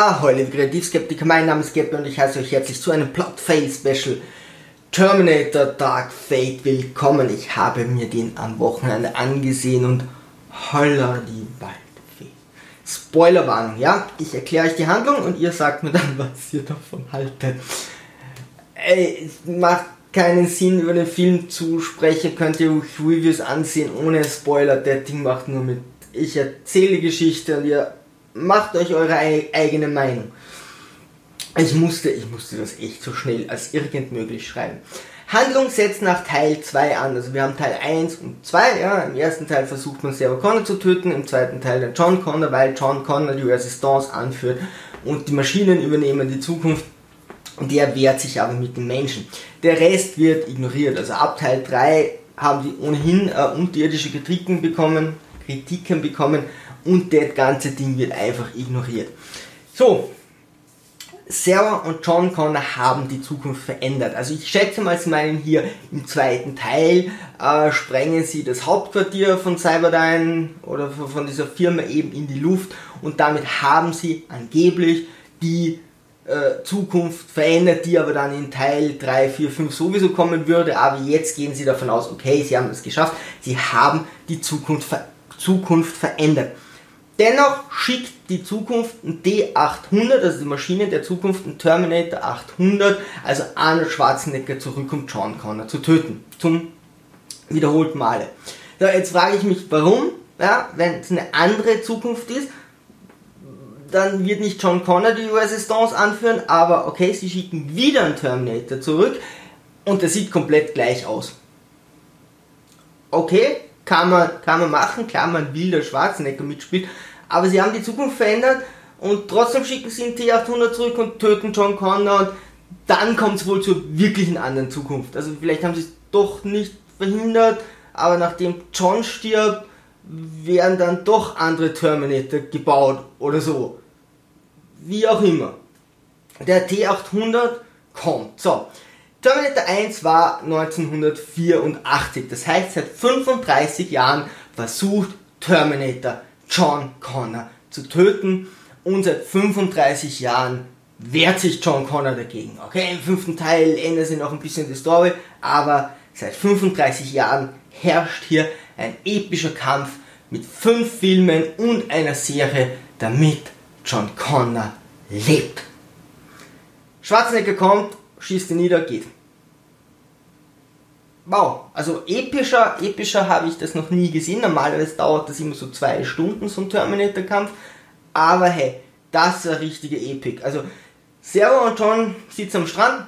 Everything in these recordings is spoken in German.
Ahoi, liebe Kreativskeptiker, mein Name ist Geppe und ich heiße euch herzlich zu einem Plot Fail Special Terminator Dark Fate willkommen. Ich habe mir den am Wochenende angesehen und holla die Waldfee. Spoilerwarnung, ja? Ich erkläre euch die Handlung und ihr sagt mir dann, was ihr davon haltet. Ey, es macht keinen Sinn, über den Film zu sprechen, könnt ihr euch Reviews ansehen ohne Spoiler. Der Ding macht nur mit. Ich erzähle Geschichte und ihr macht euch eure eigene Meinung. Ich musste, ich musste das echt so schnell als irgend möglich schreiben. Handlung setzt nach Teil 2 an. Also wir haben Teil 1 und 2. Ja. Im ersten Teil versucht man Sarah Connor zu töten, im zweiten Teil den John Connor, weil John Connor die Resistance anführt und die Maschinen übernehmen die Zukunft. Und der wehrt sich aber mit den Menschen. Der Rest wird ignoriert. Also ab Teil 3 haben die ohnehin äh, unterirdische Kritiken bekommen, Kritiken bekommen und das ganze Ding wird einfach ignoriert. So, Sarah und John Connor haben die Zukunft verändert. Also ich schätze mal, sie meinen hier im zweiten Teil äh, sprengen sie das Hauptquartier von Cyberdyne oder von dieser Firma eben in die Luft und damit haben sie angeblich die äh, Zukunft verändert, die aber dann in Teil 3, 4, 5 sowieso kommen würde. Aber jetzt gehen sie davon aus, okay, sie haben es geschafft, sie haben die Zukunft, Zukunft verändert. Dennoch schickt die Zukunft ein D800, also die Maschine der Zukunft, ein Terminator 800, also Arnold Schwarzenegger zurück, um John Connor zu töten. Zum wiederholten Male. So, jetzt frage ich mich, warum? Ja, wenn es eine andere Zukunft ist, dann wird nicht John Connor die Resistance anführen, aber okay, sie schicken wieder einen Terminator zurück und der sieht komplett gleich aus. Okay, kann man, kann man machen, klar, man will der Schwarzenegger mitspielt, aber sie haben die Zukunft verändert und trotzdem schicken sie einen T800 zurück und töten John Connor und dann kommt es wohl zur wirklichen anderen Zukunft. Also vielleicht haben sie es doch nicht verhindert, aber nachdem John stirbt, werden dann doch andere Terminator gebaut oder so. Wie auch immer. Der T800 kommt. So. Terminator 1 war 1984. Das heißt, seit 35 Jahren versucht Terminator John Connor zu töten. Und seit 35 Jahren wehrt sich John Connor dagegen. Okay, im fünften Teil ändert sich noch ein bisschen die Story, aber seit 35 Jahren herrscht hier ein epischer Kampf mit fünf Filmen und einer Serie, damit John Connor lebt. Schwarzenegger kommt, schießt ihn nieder, geht wow, also epischer, epischer habe ich das noch nie gesehen. Normalerweise dauert das immer so zwei Stunden, so ein Terminator-Kampf. Aber hey, das eine richtige Epik. Also, Servo und John sitzen am Strand,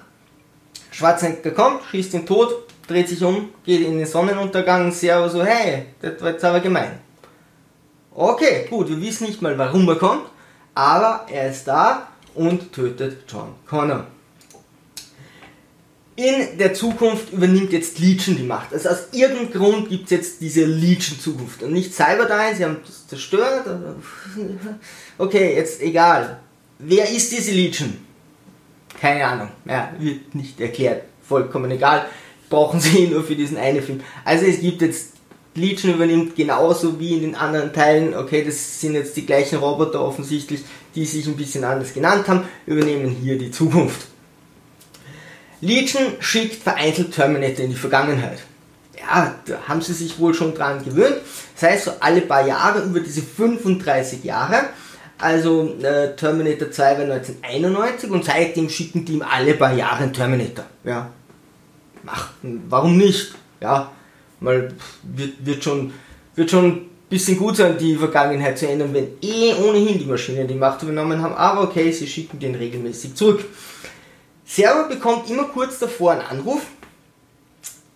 Schwarzenegger kommt, schießt ihn tot, dreht sich um, geht in den Sonnenuntergang und Servo so, hey, das war jetzt aber gemein. Okay, gut, wir wissen nicht mal, warum er kommt, aber er ist da und tötet John Connor. In der Zukunft übernimmt jetzt Legion die Macht. Also aus irgendeinem Grund gibt es jetzt diese Legion-Zukunft. Und nicht Cyberdyne, sie haben das zerstört. Okay, jetzt egal. Wer ist diese Legion? Keine Ahnung. Ja, wird nicht erklärt. Vollkommen egal. Brauchen sie nur für diesen einen Film. Also es gibt jetzt Legion übernimmt genauso wie in den anderen Teilen. Okay, das sind jetzt die gleichen Roboter offensichtlich, die sich ein bisschen anders genannt haben, übernehmen hier die Zukunft. Legion schickt vereinzelt Terminator in die Vergangenheit. Ja, da haben sie sich wohl schon dran gewöhnt. Das heißt, so alle paar Jahre, über diese 35 Jahre, also äh, Terminator 2 war 1991 und seitdem schicken die ihm alle paar Jahre einen Terminator. Ja. Ach, warum nicht? Ja, mal wird, wird schon wird schon ein bisschen gut sein, die Vergangenheit zu ändern, wenn eh ohnehin die Maschinen die Macht übernommen haben. Aber okay, sie schicken den regelmäßig zurück. Server bekommt immer kurz davor einen Anruf,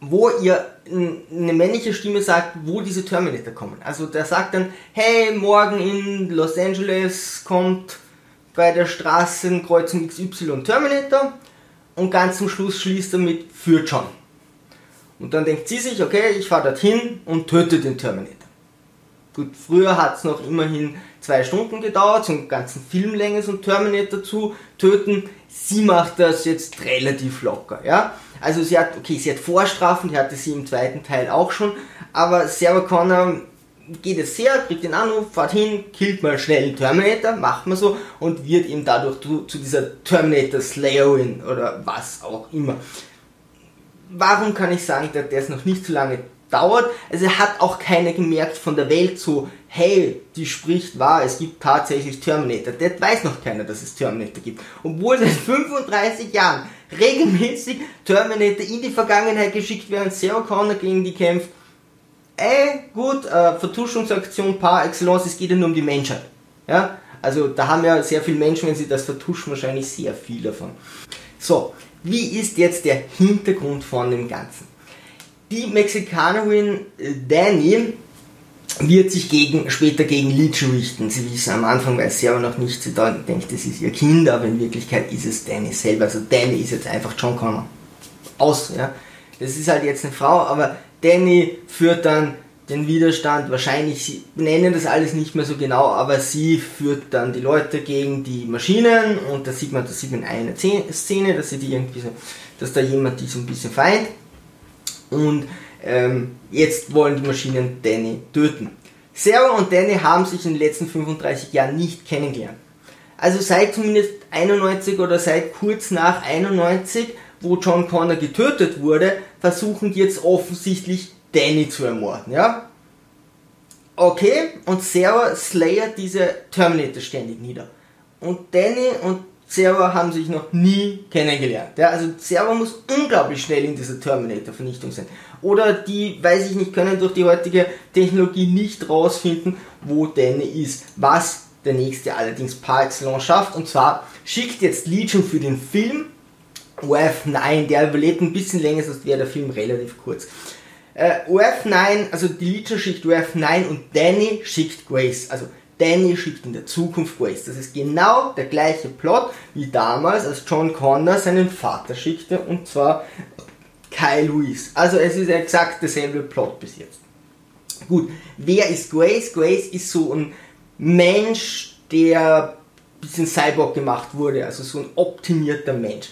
wo ihr eine männliche Stimme sagt, wo diese Terminator kommen. Also der sagt dann, hey, morgen in Los Angeles kommt bei der Straßenkreuzung XY Terminator und ganz zum Schluss schließt er mit für John. Und dann denkt sie sich, okay, ich fahre dorthin und töte den Terminator. Gut, früher hat es noch immerhin zwei Stunden gedauert, so einen ganzen Filmlänge so einen Terminator zu töten. Sie macht das jetzt relativ locker, ja. Also sie hat, okay, sie hat Vorstrafen, die hatte sie im zweiten Teil auch schon, aber Sarah Connor geht es sehr, kriegt den Anruf, fahrt hin, killt mal schnell den Terminator, macht man so und wird ihm dadurch zu, zu dieser Terminator Slayerin oder was auch immer. Warum kann ich sagen, dass es noch nicht so lange dauert? Also hat auch keiner gemerkt von der Welt so, hey, die spricht wahr, es gibt tatsächlich Terminator. Das weiß noch keiner, dass es Terminator gibt. Obwohl seit 35 Jahren regelmäßig Terminator in die Vergangenheit geschickt werden, Sarah Connor gegen die kämpft, ey, gut, äh, Vertuschungsaktion par excellence, es geht ja nur um die Menschheit. Ja? Also da haben ja sehr viele Menschen, wenn sie das vertuschen, wahrscheinlich sehr viel davon. So, wie ist jetzt der Hintergrund von dem Ganzen? Die Mexikanerin äh, Danny wird sich gegen, später gegen Legion richten. Sie wissen am Anfang, weiß sie aber noch nicht, sie denkt, es ist ihr Kind, aber in Wirklichkeit ist es Danny selber. Also Danny ist jetzt einfach John Connor. Aus, ja. Das ist halt jetzt eine Frau, aber Danny führt dann den Widerstand, wahrscheinlich, sie nennen das alles nicht mehr so genau, aber sie führt dann die Leute gegen die Maschinen und da sieht man, das sieht man in einer Szene, dass sie die irgendwie so, dass da jemand die so ein bisschen feint und ähm, jetzt wollen die Maschinen Danny töten. Sarah und Danny haben sich in den letzten 35 Jahren nicht kennengelernt. Also seit zumindest 91 oder seit kurz nach 91 wo John Connor getötet wurde, versuchen die jetzt offensichtlich Danny zu ermorden, ja? Okay, und Sarah slayert diese Terminator ständig nieder. Und Danny und Sarah haben sich noch nie kennengelernt. Ja? Also Sarah muss unglaublich schnell in dieser Terminator-Vernichtung sein. Oder die, weiß ich nicht, können durch die heutige Technologie nicht rausfinden, wo Danny ist. Was der nächste allerdings par excellence schafft. Und zwar schickt jetzt Legion für den Film OF9, der überlebt ein bisschen länger, sonst wäre der Film relativ kurz. Äh, OF9, also die Legion schickt OF9 und Danny schickt Grace. Also Danny schickt in der Zukunft Grace. Das ist genau der gleiche Plot wie damals, als John Connor seinen Vater schickte, und zwar Kyle Lewis. Also es ist exakt derselbe Plot bis jetzt. Gut, wer ist Grace? Grace ist so ein Mensch, der ein bisschen Cyborg gemacht wurde, also so ein optimierter Mensch.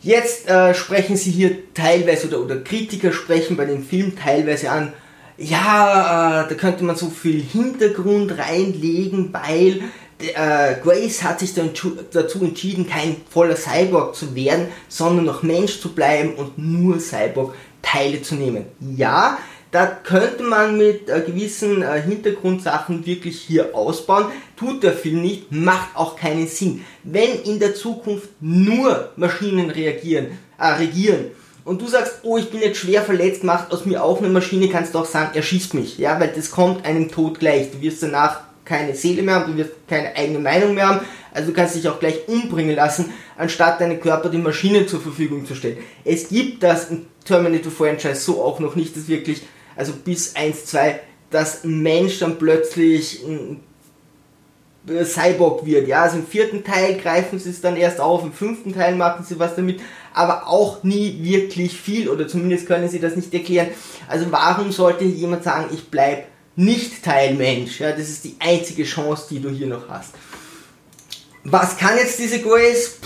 Jetzt äh, sprechen sie hier teilweise oder, oder Kritiker sprechen bei dem Film teilweise an, ja, äh, da könnte man so viel Hintergrund reinlegen, weil Grace hat sich dazu entschieden, kein voller Cyborg zu werden, sondern noch Mensch zu bleiben und nur Cyborg-Teile zu nehmen. Ja, da könnte man mit äh, gewissen äh, Hintergrundsachen wirklich hier ausbauen. Tut der Film nicht, macht auch keinen Sinn. Wenn in der Zukunft nur Maschinen reagieren, äh, regieren und du sagst, oh, ich bin jetzt schwer verletzt, macht aus mir auch eine Maschine, kannst du auch sagen, er schießt mich. Ja, weil das kommt einem Tod gleich. Du wirst danach keine Seele mehr haben, du wirst keine eigene Meinung mehr haben, also du kannst dich auch gleich umbringen lassen, anstatt deinen Körper die Maschine zur Verfügung zu stellen. Es gibt das im Terminator Franchise so auch noch nicht, dass wirklich also bis 1, 2, dass ein Mensch dann plötzlich ein Cyborg wird. Ja, also im vierten Teil greifen sie es dann erst auf, im fünften Teil machen sie was damit, aber auch nie wirklich viel oder zumindest können sie das nicht erklären. Also warum sollte jemand sagen, ich bleib nicht Teil Mensch? Ja, das ist die einzige Chance, die du hier noch hast. Was kann jetzt diese Grace?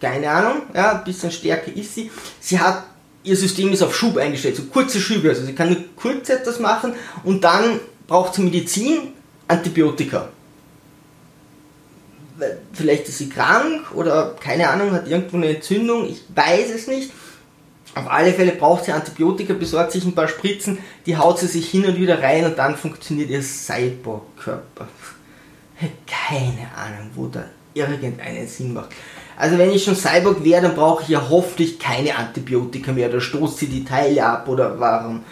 Keine Ahnung, ja, ein bisschen stärker ist sie. Sie hat ihr System ist auf Schub eingestellt, so kurze Schübe. Also sie kann nur kurz etwas machen und dann braucht sie Medizin, Antibiotika. Vielleicht ist sie krank oder keine Ahnung, hat irgendwo eine Entzündung, ich weiß es nicht. Auf alle Fälle braucht sie Antibiotika, besorgt sich ein paar Spritzen, die haut sie sich hin und wieder rein und dann funktioniert ihr Cyborg-Körper. Keine Ahnung, wo da irgendeinen Sinn macht. Also wenn ich schon Cyborg wäre, dann brauche ich ja hoffentlich keine Antibiotika mehr. Da stoßt sie die Teile ab oder warum?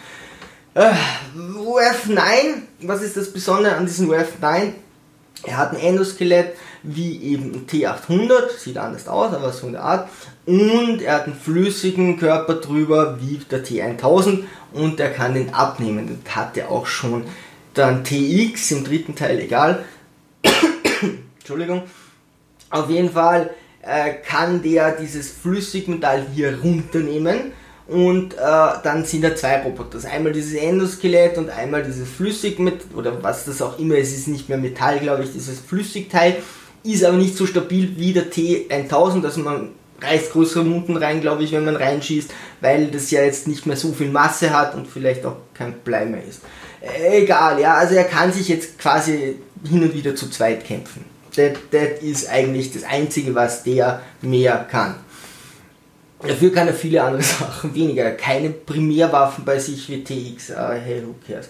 Äh, UF9, was ist das Besondere an diesem UF9? Er hat ein Endoskelett wie eben ein T800, sieht anders aus, aber so eine Art. Und er hat einen flüssigen Körper drüber wie der T1000 und er kann den abnehmen. Das hat er auch schon. Dann TX im dritten Teil, egal. Entschuldigung. Auf jeden Fall äh, kann der dieses Flüssigmetall hier runternehmen und äh, dann sind da zwei Roboter. Einmal dieses Endoskelett und einmal dieses Flüssigmetall oder was das auch immer ist, ist nicht mehr Metall, glaube ich, dieses Flüssigteil, ist aber nicht so stabil wie der T1000, also man reißt größere Munden rein, glaube ich, wenn man reinschießt, weil das ja jetzt nicht mehr so viel Masse hat und vielleicht auch kein Blei mehr ist. Egal, ja, also er kann sich jetzt quasi hin und wieder zu zweit kämpfen. Das, ist eigentlich das Einzige, was der mehr kann. Dafür kann er viele andere Sachen weniger. Keine Primärwaffen bei sich wie TX, uh, hey, who cares.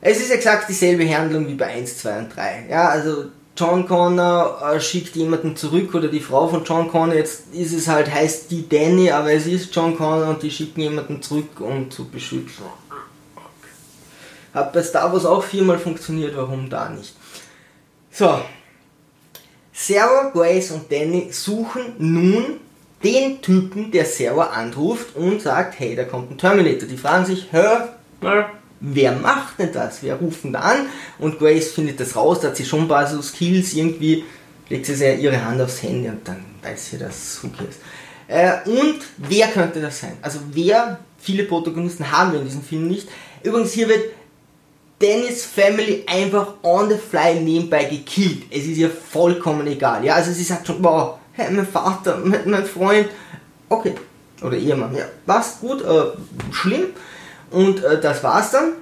Es ist exakt dieselbe Handlung wie bei 1, 2 und 3. Ja, also John Connor äh, schickt jemanden zurück oder die Frau von John Connor, jetzt ist es halt, heißt die Danny, aber es ist John Connor und die schicken jemanden zurück, um zu beschützen. Hat bei Star Wars auch viermal funktioniert, warum da nicht? So. Sarah, Grace und Danny suchen nun den Typen, der Sarah anruft und sagt, hey, da kommt ein Terminator. Die fragen sich, hör, wer macht denn das? Wer ruft denn da an? Und Grace findet das raus, da hat sie schon ein paar so Skills, irgendwie legt sie ihre Hand aufs Handy und dann weiß sie das, who cares. Äh, und wer könnte das sein? Also wer, viele Protagonisten haben wir in diesem Film nicht. Übrigens, hier wird Dennis Family einfach on the fly nebenbei gekillt. Es ist ihr vollkommen egal. Ja, also sie sagt schon, wow, hey, mein Vater, mein, mein Freund, okay, oder Ehemann, ja, was, gut, äh, schlimm. Und äh, das war's dann.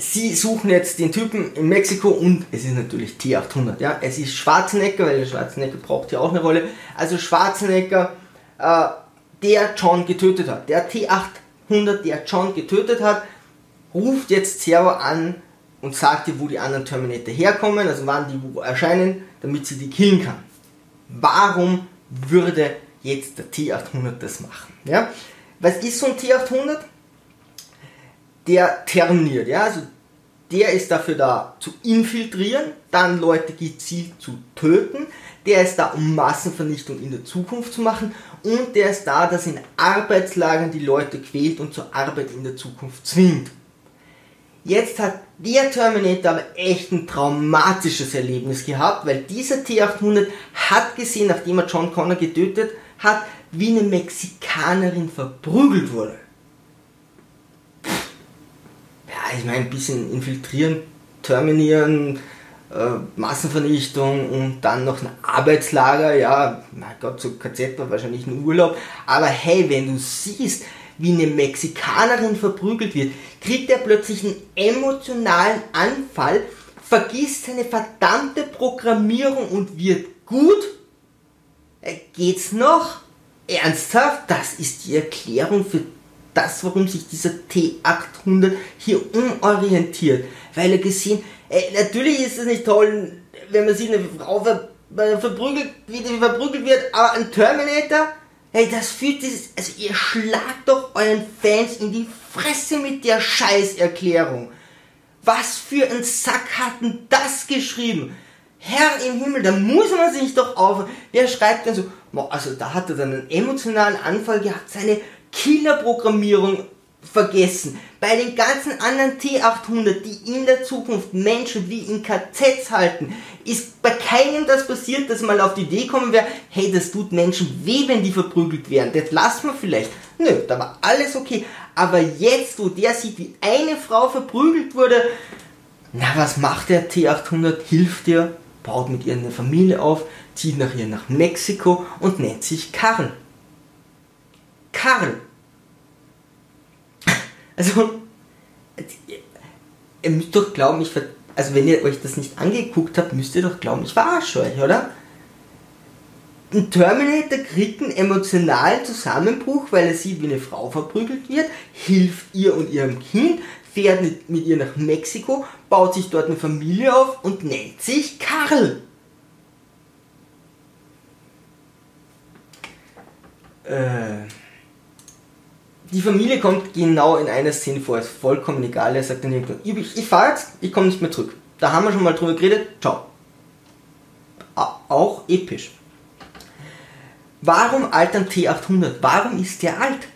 Sie suchen jetzt den Typen in Mexiko und es ist natürlich T800. Ja? Es ist Schwarzenegger, weil der Schwarzenegger braucht ja auch eine Rolle. Also Schwarzenegger, äh, der John getötet hat. Der T800, der John getötet hat, ruft jetzt Zero an und sagt ihr, wo die anderen Terminator herkommen, also wann die wo erscheinen, damit sie die killen kann. Warum würde jetzt der T800 das machen? Ja? Was ist so ein T800? Der terminiert, ja, also der ist dafür da zu infiltrieren, dann Leute gezielt zu töten, der ist da, um Massenvernichtung in der Zukunft zu machen und der ist da, dass in Arbeitslagern die Leute quält und zur Arbeit in der Zukunft zwingt. Jetzt hat der Terminator aber echt ein traumatisches Erlebnis gehabt, weil dieser T-800 hat gesehen, nachdem er John Connor getötet hat, wie eine Mexikanerin verprügelt wurde. Ja, ich meine, ein bisschen infiltrieren, terminieren, äh, Massenvernichtung und dann noch ein Arbeitslager, ja, mein Gott, so KZ war wahrscheinlich ein Urlaub, aber hey, wenn du siehst, wie eine Mexikanerin verprügelt wird, kriegt er plötzlich einen emotionalen Anfall, vergisst seine verdammte Programmierung und wird gut? Äh, geht's noch? Ernsthaft? Das ist die Erklärung für das, warum sich dieser T800 hier umorientiert. Weil er gesehen, äh, natürlich ist es nicht toll, wenn man sieht, eine Frau ver, verprügelt, wie die verprügelt wird, aber ein Terminator, Hey, das fühlt sich, also ihr schlagt doch euren Fans in die Fresse mit der Scheißerklärung. Was für ein Sack hat denn das geschrieben? Herr im Himmel, da muss man sich doch auf. Der schreibt dann so, also da hat er dann einen emotionalen Anfall gehabt, seine Killerprogrammierung vergessen. Bei den ganzen anderen T800, die in der Zukunft Menschen wie in KZs halten, ist bei keinem das passiert, dass mal auf die Idee kommen wäre, hey, das tut Menschen weh, wenn die verprügelt werden. Das lassen wir vielleicht. Nö, da war alles okay. Aber jetzt, wo der sieht, wie eine Frau verprügelt wurde, na, was macht der T800? Hilft ihr, baut mit ihr eine Familie auf, zieht nach ihr nach Mexiko und nennt sich Karl. Karl also, ihr müsst doch glauben, ich ver also wenn ihr euch das nicht angeguckt habt, müsst ihr doch glauben, ich verarsche euch, oder? Ein Terminator kriegt einen emotionalen Zusammenbruch, weil er sieht, wie eine Frau verprügelt wird, hilft ihr und ihrem Kind, fährt mit ihr nach Mexiko, baut sich dort eine Familie auf und nennt sich Karl. Äh die Familie kommt genau in einer Szene vor, ist vollkommen egal. Er sagt dann irgendwann, ich, ich fahre jetzt, ich komme nicht mehr zurück. Da haben wir schon mal drüber geredet, ciao. Auch episch. Warum altern T800? Warum ist der alt?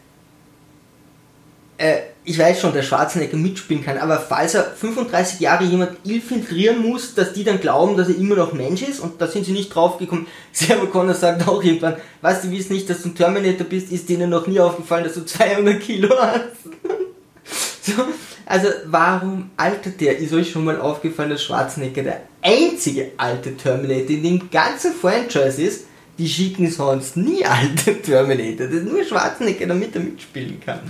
Äh, ich weiß schon, der Schwarzenegger mitspielen kann, aber falls er 35 Jahre jemand infiltrieren muss, dass die dann glauben, dass er immer noch Mensch ist und da sind sie nicht draufgekommen. Sarah Connor sagt auch irgendwann, was, die wissen nicht, dass du ein Terminator bist, ist denen noch nie aufgefallen, dass du 200 Kilo hast. so, also warum altert der? Ist euch schon mal aufgefallen, dass Schwarzenegger der einzige alte Terminator in dem ganzen Franchise ist? Die Die schicken sonst nie alte Terminator. Das ist nur Schwarzenegger, damit er mitspielen kann.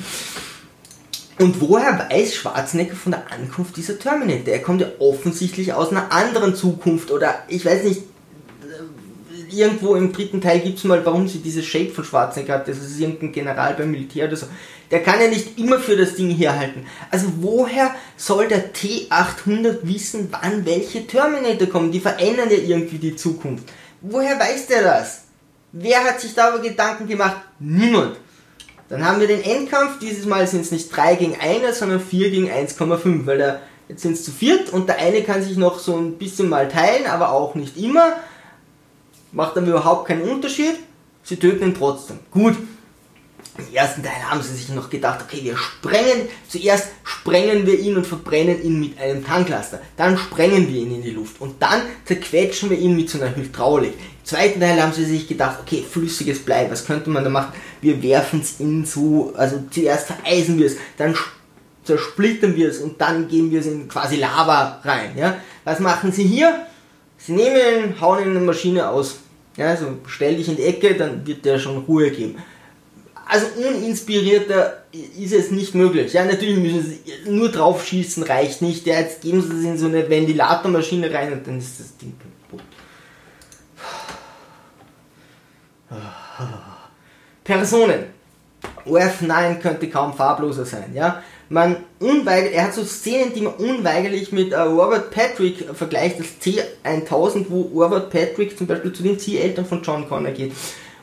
Und woher weiß Schwarzenegger von der Ankunft dieser Terminator? Er kommt ja offensichtlich aus einer anderen Zukunft oder ich weiß nicht, irgendwo im dritten Teil gibt es mal, warum sie diese Shape von Schwarzenegger hat. Das ist irgendein General beim Militär oder so. Der kann ja nicht immer für das Ding herhalten. Also woher soll der T800 wissen, wann welche Terminator kommen? Die verändern ja irgendwie die Zukunft. Woher weiß der das? Wer hat sich darüber Gedanken gemacht? Niemand. Dann haben wir den Endkampf. Dieses Mal sind es nicht 3 gegen 1, sondern 4 gegen 1,5, weil der, jetzt sind es zu viert und der eine kann sich noch so ein bisschen mal teilen, aber auch nicht immer macht dann überhaupt keinen Unterschied. Sie töten ihn trotzdem. Gut. Im ersten Teil haben sie sich noch gedacht, okay, wir sprengen, zuerst sprengen wir ihn und verbrennen ihn mit einem Tanklaster. Dann sprengen wir ihn in die Luft und dann zerquetschen wir ihn mit so einer Hydraulik. Im zweiten Teil haben sie sich gedacht, okay, flüssiges Blei, was könnte man da machen? Wir werfen es in so, also zuerst vereisen wir es, dann zersplittern wir es und dann geben wir es in quasi Lava rein. Ja? Was machen sie hier? Sie nehmen ihn, hauen ihn in eine Maschine aus. Ja, so stell dich in die Ecke, dann wird der schon Ruhe geben. Also uninspirierter ist es nicht möglich. Ja, natürlich müssen sie nur drauf schießen, reicht nicht. Ja, jetzt geben sie es in so eine Ventilatormaschine rein und dann ist das Ding kaputt. Personen. OF9 könnte kaum farbloser sein, ja man unweigerlich, er hat so Szenen, die man unweigerlich mit äh, Robert Patrick vergleicht, das T1000, wo Robert Patrick zum Beispiel zu den Zieleltern von John Connor geht.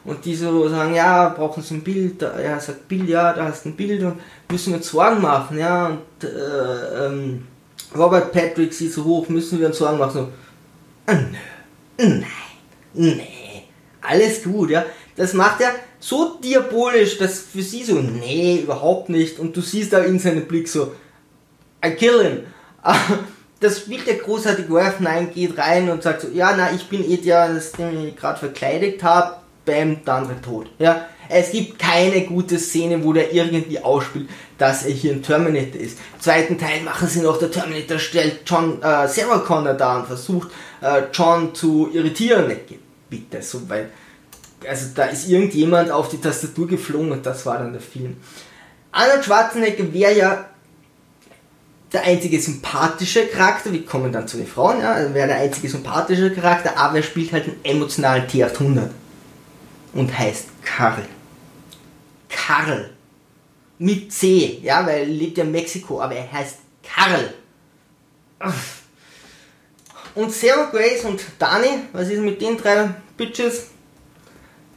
Und die so sagen, ja, brauchen sie ein Bild, er sagt, Bild, ja, da hast du ein Bild und müssen wir uns Sorgen machen, ja, und äh, ähm, Robert Patrick sieht so hoch, müssen wir uns Sorgen machen, so, äh, nö, nein, nee, alles gut, ja. Das macht er so diabolisch, dass für sie so, nee, überhaupt nicht. Und du siehst da in seinem Blick so, I kill him. Das spielt der großartige Worth, nein, geht rein und sagt so, ja, na, ich bin eh der, das den ich gerade verkleidet habe, bam, der andere tot. Ja, es gibt keine gute Szene, wo der irgendwie ausspielt, dass er hier ein Terminator ist. Im zweiten Teil machen sie noch, der Terminator stellt John, äh, Sarah Connor da und versucht, äh, John zu irritieren. Bitte, so weit also da ist irgendjemand auf die Tastatur geflogen und das war dann der Film. Arnold Schwarzenegger wäre ja der einzige sympathische Charakter, wir kommen dann zu den Frauen, ja, wäre der einzige sympathische Charakter, aber er spielt halt einen emotionalen T800 und heißt Karl. Karl. Mit C, ja, weil er lebt ja in Mexiko, aber er heißt Karl. Und Sarah Grace und Dani, was ist mit den drei Bitches?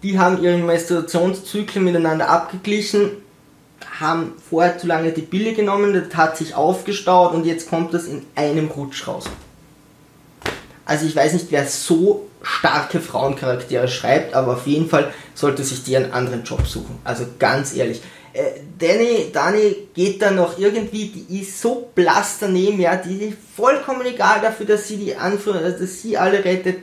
die haben ihre Menstruationszyklen miteinander abgeglichen, haben vorher zu lange die Pille genommen, das hat sich aufgestaut und jetzt kommt das in einem Rutsch raus. Also ich weiß nicht, wer so starke Frauencharaktere schreibt, aber auf jeden Fall sollte sich die einen anderen Job suchen. Also ganz ehrlich. Äh, Danny, Dani geht da noch irgendwie, die ist so blass daneben, ja, die ist vollkommen egal dafür, dass sie die Anführer, dass sie alle rettet.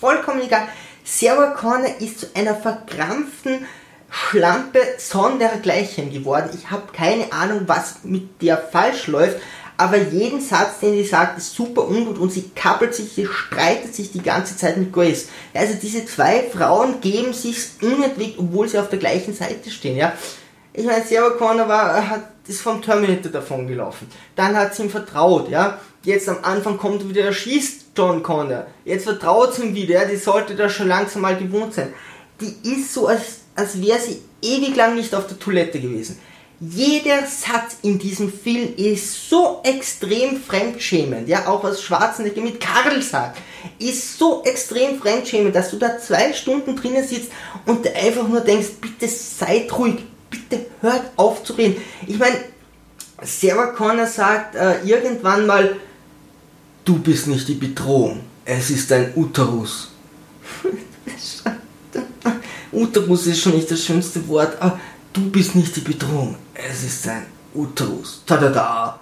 Vollkommen egal. Sarah Connor ist zu einer verkrampften Schlampe sondergleichen geworden. Ich habe keine Ahnung, was mit der falsch läuft, aber jeden Satz, den sie sagt, ist super ungut und sie kappelt sich, sie streitet sich die ganze Zeit mit Grace. Also diese zwei Frauen geben sich unentwegt, obwohl sie auf der gleichen Seite stehen, ja. Ich meine, Sarah Connor war, hat, ist vom Terminator davon gelaufen. Dann hat sie ihm vertraut, ja. Jetzt am Anfang kommt wieder, er schießt John Connor. Jetzt vertraut sie ihm wieder, die sollte das schon langsam mal gewohnt sein. Die ist so, als, als wäre sie ewig lang nicht auf der Toilette gewesen. Jeder Satz in diesem Film ist so extrem fremdschämend, ja, auch was Schwarzenegger mit Karl sagt, ist so extrem fremdschämend, dass du da zwei Stunden drinnen sitzt und einfach nur denkst, bitte seid ruhig, bitte hört auf zu reden. Ich meine, Sarah Connor sagt äh, irgendwann mal, Du bist nicht die Bedrohung. Es ist ein Uterus. Uterus ist schon nicht das schönste Wort. Aber du bist nicht die Bedrohung. Es ist ein Uterus. Tada!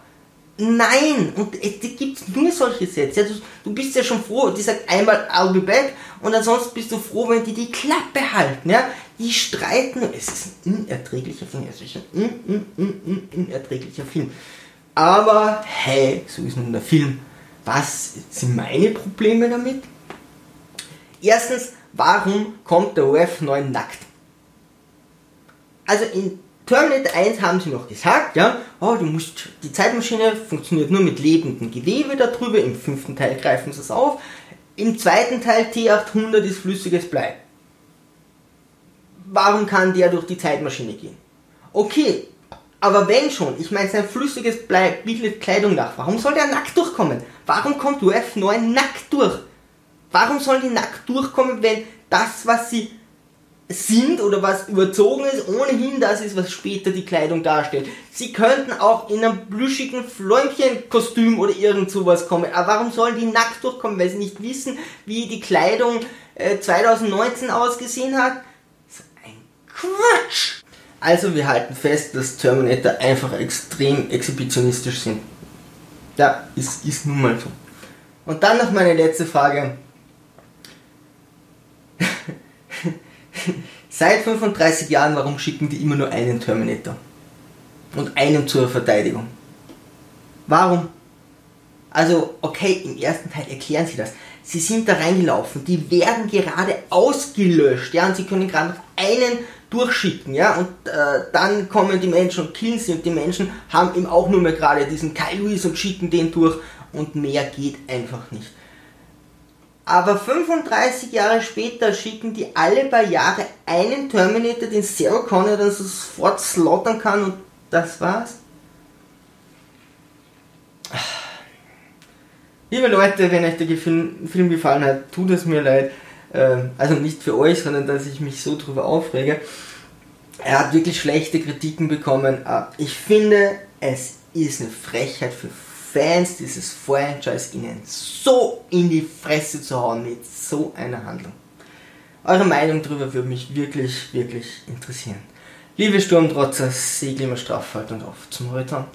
Nein! Und es gibt nur solche Sätze. Du, du, bist ja schon froh. Die sagt einmal I'll be back und ansonsten bist du froh, wenn die die Klappe halten. Ja? Die streiten. Es ist ein unerträglicher Film. Es ist ein un, un, un, unerträglicher Film. Aber hey, so ist nun der Film. Was sind meine Probleme damit? Erstens, warum kommt der OF9 nackt? Also in Terminator 1 haben sie noch gesagt, ja, oh, du musst, die Zeitmaschine funktioniert nur mit lebendem Gewebe darüber, im fünften Teil greifen sie es auf, im zweiten Teil T800 ist flüssiges Blei. Warum kann der durch die Zeitmaschine gehen? Okay, aber wenn schon, ich meine, sein flüssiges Blei bietet Kleidung nach. Warum soll der nackt durchkommen? Warum kommt UF9 nackt durch? Warum sollen die nackt durchkommen, wenn das, was sie sind oder was überzogen ist, ohnehin das ist, was später die Kleidung darstellt. Sie könnten auch in einem plüschigen Fläumchenkostüm oder irgend sowas kommen. Aber warum sollen die nackt durchkommen? Weil sie nicht wissen, wie die Kleidung äh, 2019 ausgesehen hat? So ein Quatsch! Also wir halten fest, dass Terminator einfach extrem exhibitionistisch sind. Ja, ist, ist nun mal so. Und dann noch meine letzte Frage. Seit 35 Jahren, warum schicken die immer nur einen Terminator? Und einen zur Verteidigung. Warum? Also, okay, im ersten Teil erklären sie das. Sie sind da reingelaufen, die werden gerade ausgelöscht, ja, und sie können gerade noch einen durchschicken, ja, und äh, dann kommen die Menschen und killen sie und die Menschen haben eben auch nur mehr gerade diesen Kyle Lewis und schicken den durch und mehr geht einfach nicht. Aber 35 Jahre später schicken die alle paar Jahre einen Terminator, den Sarah Connor dann sofort slaughtern kann und das war's. Liebe Leute, wenn euch der Film, Film gefallen hat, tut es mir leid. Ähm, also nicht für euch, sondern dass ich mich so drüber aufrege. Er hat wirklich schlechte Kritiken bekommen. Äh, ich finde, es ist eine Frechheit für Fans dieses Franchise ihnen so in die Fresse zu hauen mit so einer Handlung. Eure Meinung darüber würde mich wirklich, wirklich interessieren. Liebe Sturmtrotzer, segel immer straff halt und auf zum Horizont.